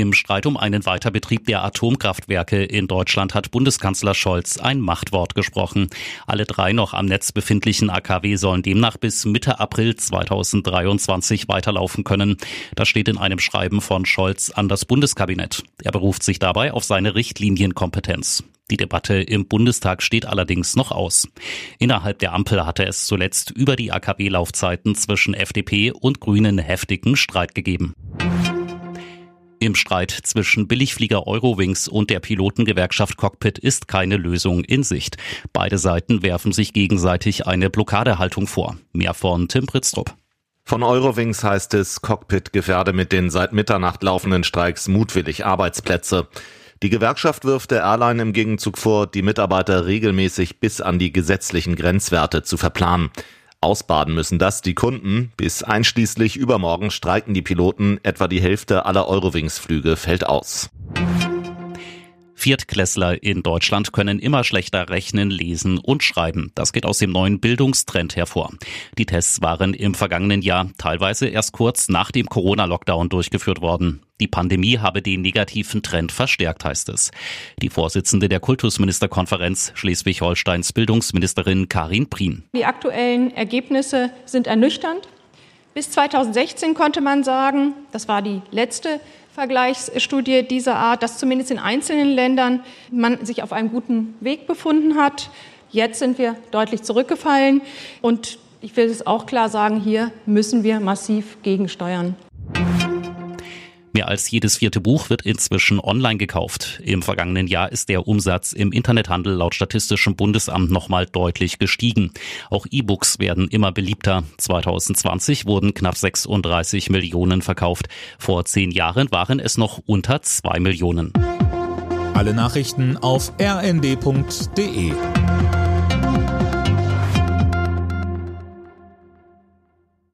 Im Streit um einen Weiterbetrieb der Atomkraftwerke in Deutschland hat Bundeskanzler Scholz ein Machtwort gesprochen. Alle drei noch am Netz befindlichen AKW sollen demnach bis Mitte April 2023 weiterlaufen können. Das steht in einem Schreiben von Scholz an das Bundeskabinett. Er beruft sich dabei auf seine Richtlinienkompetenz. Die Debatte im Bundestag steht allerdings noch aus. Innerhalb der Ampel hatte es zuletzt über die AKW-Laufzeiten zwischen FDP und Grünen heftigen Streit gegeben. Im Streit zwischen Billigflieger Eurowings und der Pilotengewerkschaft Cockpit ist keine Lösung in Sicht. Beide Seiten werfen sich gegenseitig eine Blockadehaltung vor. Mehr von Tim Pritztrup. Von Eurowings heißt es, Cockpit gefährde mit den seit Mitternacht laufenden Streiks mutwillig Arbeitsplätze. Die Gewerkschaft wirft der Airline im Gegenzug vor, die Mitarbeiter regelmäßig bis an die gesetzlichen Grenzwerte zu verplanen. Ausbaden müssen das die Kunden. Bis einschließlich übermorgen streiken die Piloten. Etwa die Hälfte aller Eurowings-Flüge fällt aus. Viertklässler in Deutschland können immer schlechter rechnen, lesen und schreiben. Das geht aus dem neuen Bildungstrend hervor. Die Tests waren im vergangenen Jahr teilweise erst kurz nach dem Corona-Lockdown durchgeführt worden. Die Pandemie habe den negativen Trend verstärkt, heißt es. Die Vorsitzende der Kultusministerkonferenz Schleswig-Holsteins Bildungsministerin Karin Prien. Die aktuellen Ergebnisse sind ernüchternd. Bis 2016 konnte man sagen, das war die letzte Vergleichsstudie dieser Art, dass zumindest in einzelnen Ländern man sich auf einem guten Weg befunden hat. Jetzt sind wir deutlich zurückgefallen und ich will es auch klar sagen, hier müssen wir massiv gegensteuern. Mehr als jedes vierte Buch wird inzwischen online gekauft. Im vergangenen Jahr ist der Umsatz im Internethandel laut Statistischem Bundesamt nochmal deutlich gestiegen. Auch E-Books werden immer beliebter. 2020 wurden knapp 36 Millionen verkauft. Vor zehn Jahren waren es noch unter zwei Millionen. Alle Nachrichten auf rnd.de